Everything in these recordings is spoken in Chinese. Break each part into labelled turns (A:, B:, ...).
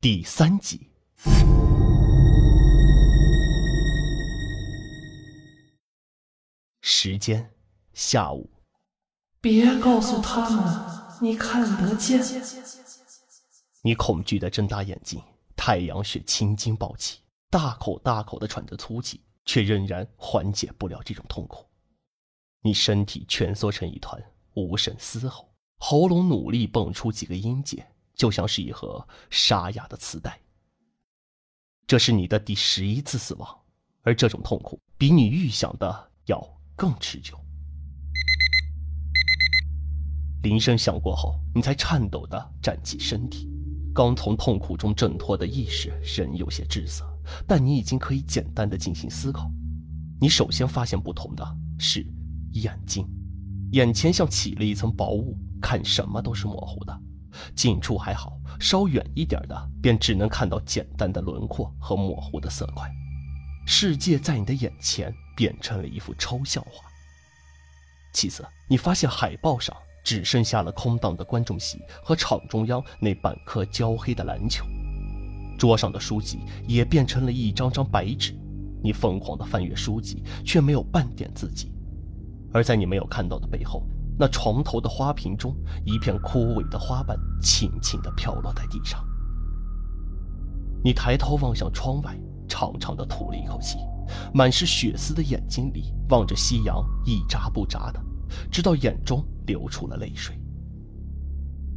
A: 第三集。时间：下午。
B: 别告诉他们你看得见。
A: 你恐惧的睁大眼睛，太阳穴青筋暴起，大口大口的喘着粗气，却仍然缓解不了这种痛苦。你身体蜷缩成一团，无声嘶吼，喉咙努力蹦出几个音节，就像是一盒沙哑的磁带。这是你的第十一次死亡，而这种痛苦比你预想的要更持久。铃声响过后，你才颤抖地站起身体。刚从痛苦中挣脱的意识仍有些滞涩，但你已经可以简单的进行思考。你首先发现不同的是眼睛，眼前像起了一层薄雾，看什么都是模糊的。近处还好，稍远一点的便只能看到简单的轮廓和模糊的色块。世界在你的眼前变成了一幅抽象画。其次，你发现海报上只剩下了空荡的观众席和场中央那半颗焦黑的篮球，桌上的书籍也变成了一张张白纸。你疯狂地翻阅书籍，却没有半点字迹。而在你没有看到的背后，那床头的花瓶中，一片枯萎的花瓣轻轻地飘落在地上。你抬头望向窗外，长长的吐了一口气，满是血丝的眼睛里望着夕阳，一眨不眨的，直到眼中流出了泪水。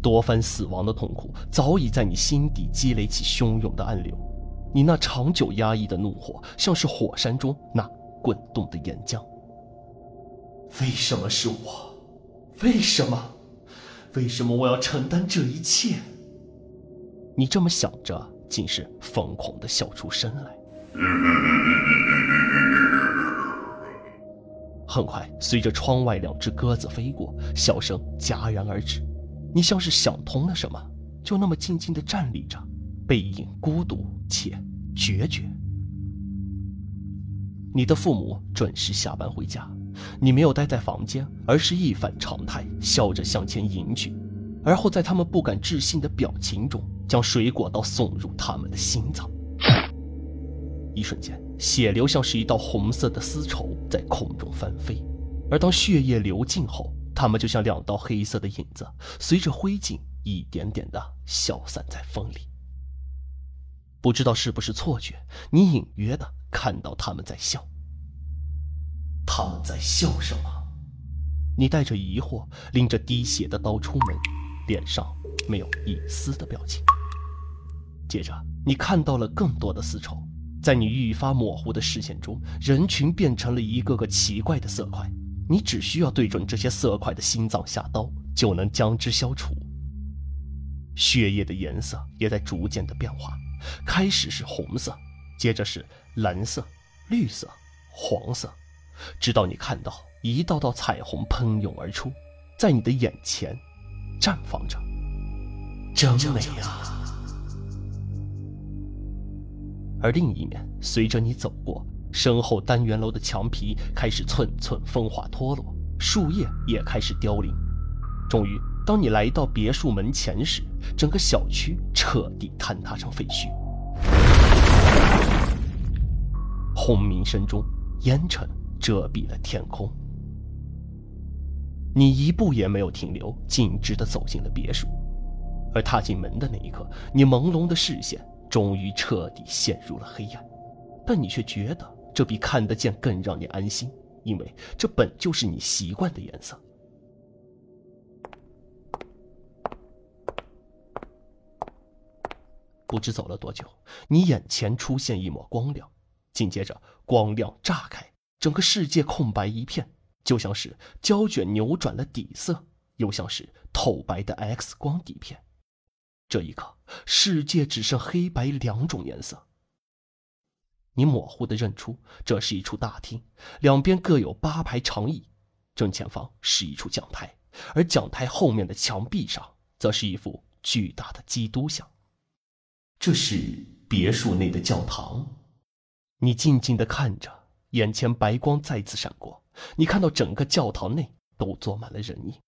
A: 多番死亡的痛苦早已在你心底积累起汹涌的暗流，你那长久压抑的怒火，像是火山中那滚动的岩浆。为什么是我？为什么？为什么我要承担这一切？你这么想着，竟是疯狂的笑出声来。很快，随着窗外两只鸽子飞过，笑声戛然而止。你像是想通了什么，就那么静静的站立着，背影孤独且决绝。你的父母准时下班回家。你没有待在房间，而是一反常态，笑着向前迎去，而后在他们不敢置信的表情中，将水果刀送入他们的心脏。一瞬间，血流像是一道红色的丝绸在空中翻飞，而当血液流尽后，他们就像两道黑色的影子，随着灰烬一点点的消散在风里。不知道是不是错觉，你隐约的看到他们在笑。他们在笑什么？你带着疑惑，拎着滴血的刀出门，脸上没有一丝的表情。接着，你看到了更多的丝绸，在你愈发模糊的视线中，人群变成了一个个奇怪的色块。你只需要对准这些色块的心脏下刀，就能将之消除。血液的颜色也在逐渐的变化，开始是红色，接着是蓝色、绿色、黄色。直到你看到一道道彩虹喷涌而出，在你的眼前绽放着，真美啊！而另一面，随着你走过，身后单元楼的墙皮开始寸寸风化脱落，树叶也开始凋零。终于，当你来到别墅门前时，整个小区彻底坍塌成废墟。轰鸣声中，烟尘。遮蔽了天空，你一步也没有停留，径直的走进了别墅。而踏进门的那一刻，你朦胧的视线终于彻底陷入了黑暗，但你却觉得这比看得见更让你安心，因为这本就是你习惯的颜色。不知走了多久，你眼前出现一抹光亮，紧接着光亮炸开。整个世界空白一片，就像是胶卷扭转了底色，又像是透白的 X 光底片。这一刻，世界只剩黑白两种颜色。你模糊的认出，这是一处大厅，两边各有八排长椅，正前方是一处讲台，而讲台后面的墙壁上，则是一幅巨大的基督像。这是别墅内的教堂，你静静的看着。眼前白光再次闪过，你看到整个教堂内都坐满了人影，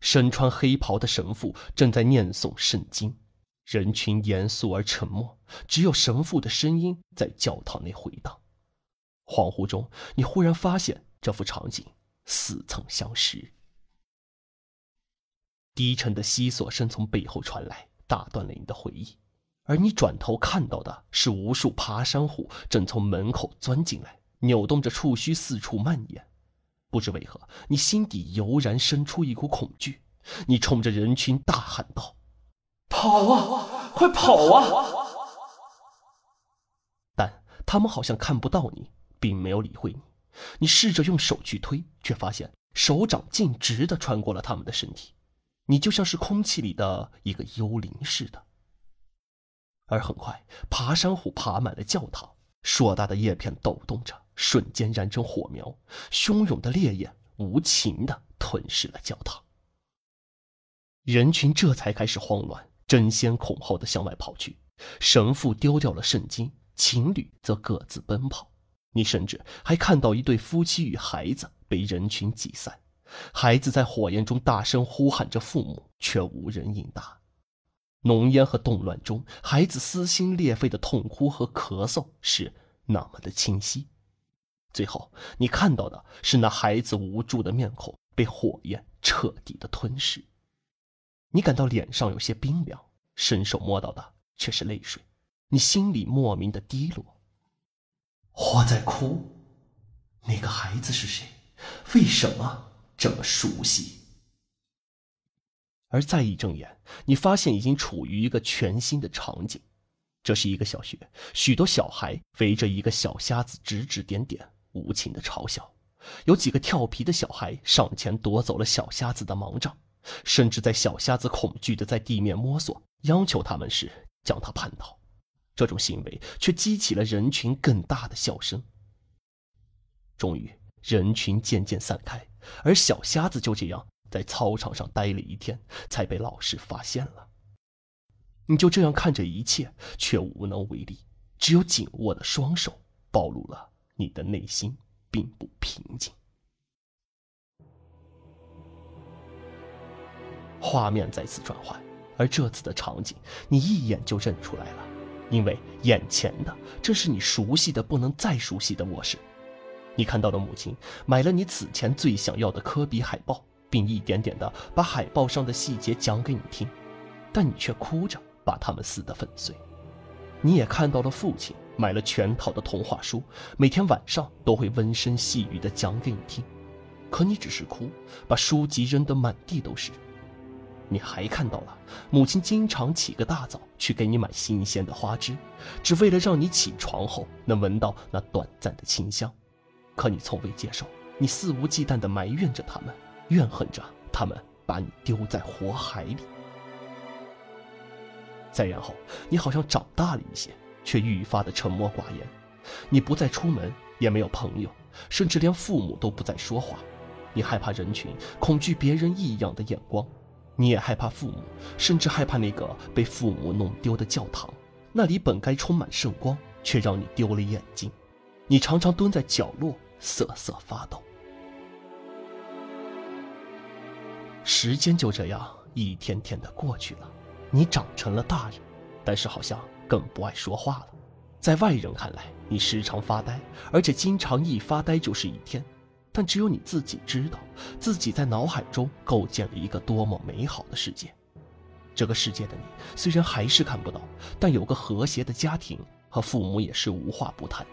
A: 身穿黑袍的神父正在念诵圣经，人群严肃而沉默，只有神父的声音在教堂内回荡。恍惚中，你忽然发现这幅场景似曾相识。低沉的吸索声从背后传来，打断了你的回忆。而你转头看到的是无数爬山虎正从门口钻进来，扭动着触须四处蔓延。不知为何，你心底油然生出一股恐惧。你冲着人群大喊道：“
B: 跑啊，快跑啊！”
A: 但他们好像看不到你，并没有理会你。你试着用手去推，却发现手掌径直的穿过了他们的身体，你就像是空气里的一个幽灵似的。而很快，爬山虎爬满了教堂，硕大的叶片抖动着，瞬间燃成火苗，汹涌的烈焰无情的吞噬了教堂。人群这才开始慌乱，争先恐后的向外跑去。神父丢掉了圣经，情侣则各自奔跑。你甚至还看到一对夫妻与孩子被人群挤散，孩子在火焰中大声呼喊着父母，却无人应答。浓烟和动乱中，孩子撕心裂肺的痛哭和咳嗽是那么的清晰。最后，你看到的是那孩子无助的面孔被火焰彻底的吞噬。你感到脸上有些冰凉，伸手摸到的却是泪水，你心里莫名的低落。
B: 我在哭，那个孩子是谁？为什么这么熟悉？
A: 而再一睁眼，你发现已经处于一个全新的场景，这是一个小学，许多小孩围着一个小瞎子指指点点，无情的嘲笑。有几个调皮的小孩上前夺走了小瞎子的盲杖。甚至在小瞎子恐惧的在地面摸索，央求他们时将他绊倒，这种行为却激起了人群更大的笑声。终于，人群渐渐散开，而小瞎子就这样在操场上待了一天，才被老师发现了。你就这样看着一切，却无能为力，只有紧握的双手暴露了你的内心并不平静。画面再次转换，而这次的场景你一眼就认出来了，因为眼前的正是你熟悉的不能再熟悉的卧室。你看到了母亲买了你此前最想要的科比海报，并一点点的把海报上的细节讲给你听，但你却哭着把它们撕得粉碎。你也看到了父亲买了全套的童话书，每天晚上都会温声细语的讲给你听，可你只是哭，把书籍扔得满地都是。你还看到了母亲经常起个大早去给你买新鲜的花枝，只为了让你起床后能闻到那短暂的清香。可你从未接受，你肆无忌惮地埋怨着他们，怨恨着他们把你丢在火海里。再然后，你好像长大了一些，却愈发的沉默寡言。你不再出门，也没有朋友，甚至连父母都不再说话。你害怕人群，恐惧别人异样的眼光。你也害怕父母，甚至害怕那个被父母弄丢的教堂。那里本该充满圣光，却让你丢了眼睛。你常常蹲在角落瑟瑟发抖。时间就这样一天天的过去了，你长成了大人，但是好像更不爱说话了。在外人看来，你时常发呆，而且经常一发呆就是一天。但只有你自己知道，自己在脑海中构建了一个多么美好的世界。这个世界的你虽然还是看不到，但有个和谐的家庭和父母也是无话不谈。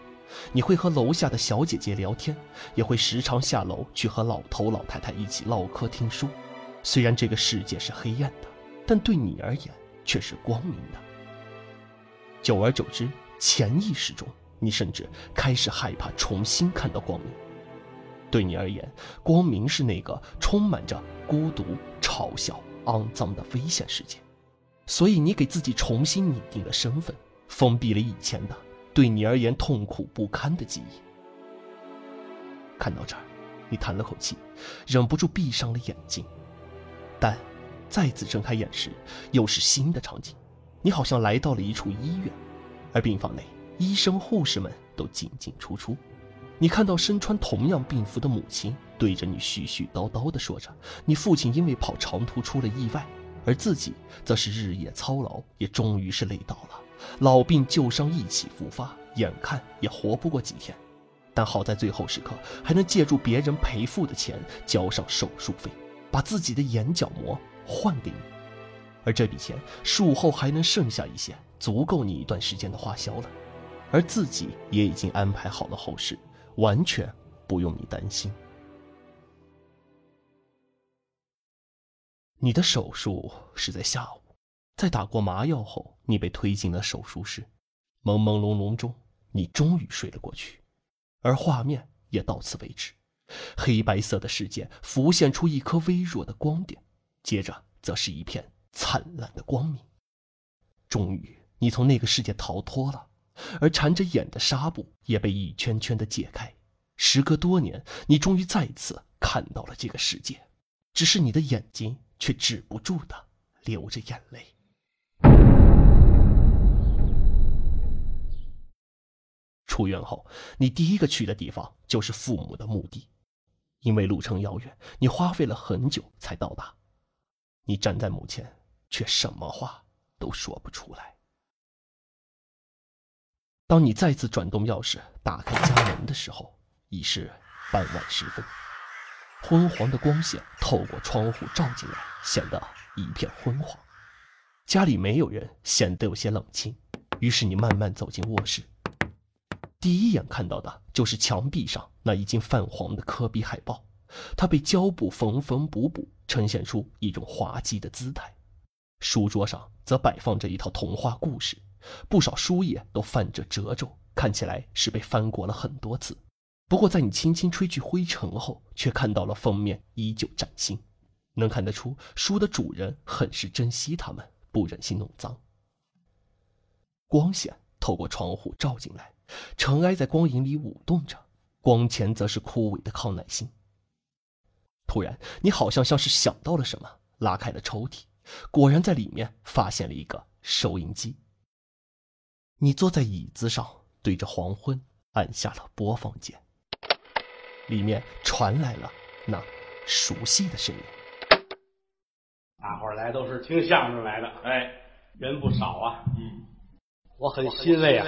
A: 你会和楼下的小姐姐聊天，也会时常下楼去和老头老太太一起唠嗑听书。虽然这个世界是黑暗的，但对你而言却是光明的。久而久之，潜意识中，你甚至开始害怕重新看到光明。对你而言，光明是那个充满着孤独、嘲笑、肮脏的危险世界，所以你给自己重新拟定了身份，封闭了以前的对你而言痛苦不堪的记忆。看到这儿，你叹了口气，忍不住闭上了眼睛。但再次睁开眼时，又是新的场景，你好像来到了一处医院，而病房内医生、护士们都进进出出。你看到身穿同样病服的母亲对着你絮絮叨叨地说着：“你父亲因为跑长途出了意外，而自己则是日夜操劳，也终于是累倒了，老病旧伤一起复发，眼看也活不过几天。但好在最后时刻还能借助别人赔付的钱交上手术费，把自己的眼角膜换给你，而这笔钱术后还能剩下一些，足够你一段时间的花销了。而自己也已经安排好了后事，完全不用你担心。你的手术是在下午，在打过麻药后，你被推进了手术室，朦朦胧胧中，你终于睡了过去。而画面也到此为止，黑白色的世界浮现出一颗微弱的光点，接着则是一片灿烂的光明。终于，你从那个世界逃脱了，而缠着眼的纱布也被一圈圈的解开。时隔多年，你终于再次看到了这个世界，只是你的眼睛却止不住的流着眼泪。出院后，你第一个去的地方就是父母的墓地，因为路程遥远，你花费了很久才到达。你站在墓前，却什么话都说不出来。当你再次转动钥匙打开家门的时候，已是傍晚时分，昏黄的光线透过窗户照进来，显得一片昏黄。家里没有人，显得有些冷清。于是你慢慢走进卧室。第一眼看到的就是墙壁上那已经泛黄的科比海报，它被胶布缝缝补补，呈现出一种滑稽的姿态。书桌上则摆放着一套童话故事，不少书页都泛着褶皱，看起来是被翻过了很多次。不过在你轻轻吹去灰尘后，却看到了封面依旧崭新，能看得出书的主人很是珍惜它们，不忍心弄脏。光线透过窗户照进来。尘埃在光影里舞动着，光前则是枯萎的康乃馨。突然，你好像像是想到了什么，拉开了抽屉，果然在里面发现了一个收音机。你坐在椅子上，对着黄昏按下了播放键，里面传来了那熟悉的声音。
C: 大伙儿来都是听相声来的，哎，人不少啊，嗯，我很欣慰啊。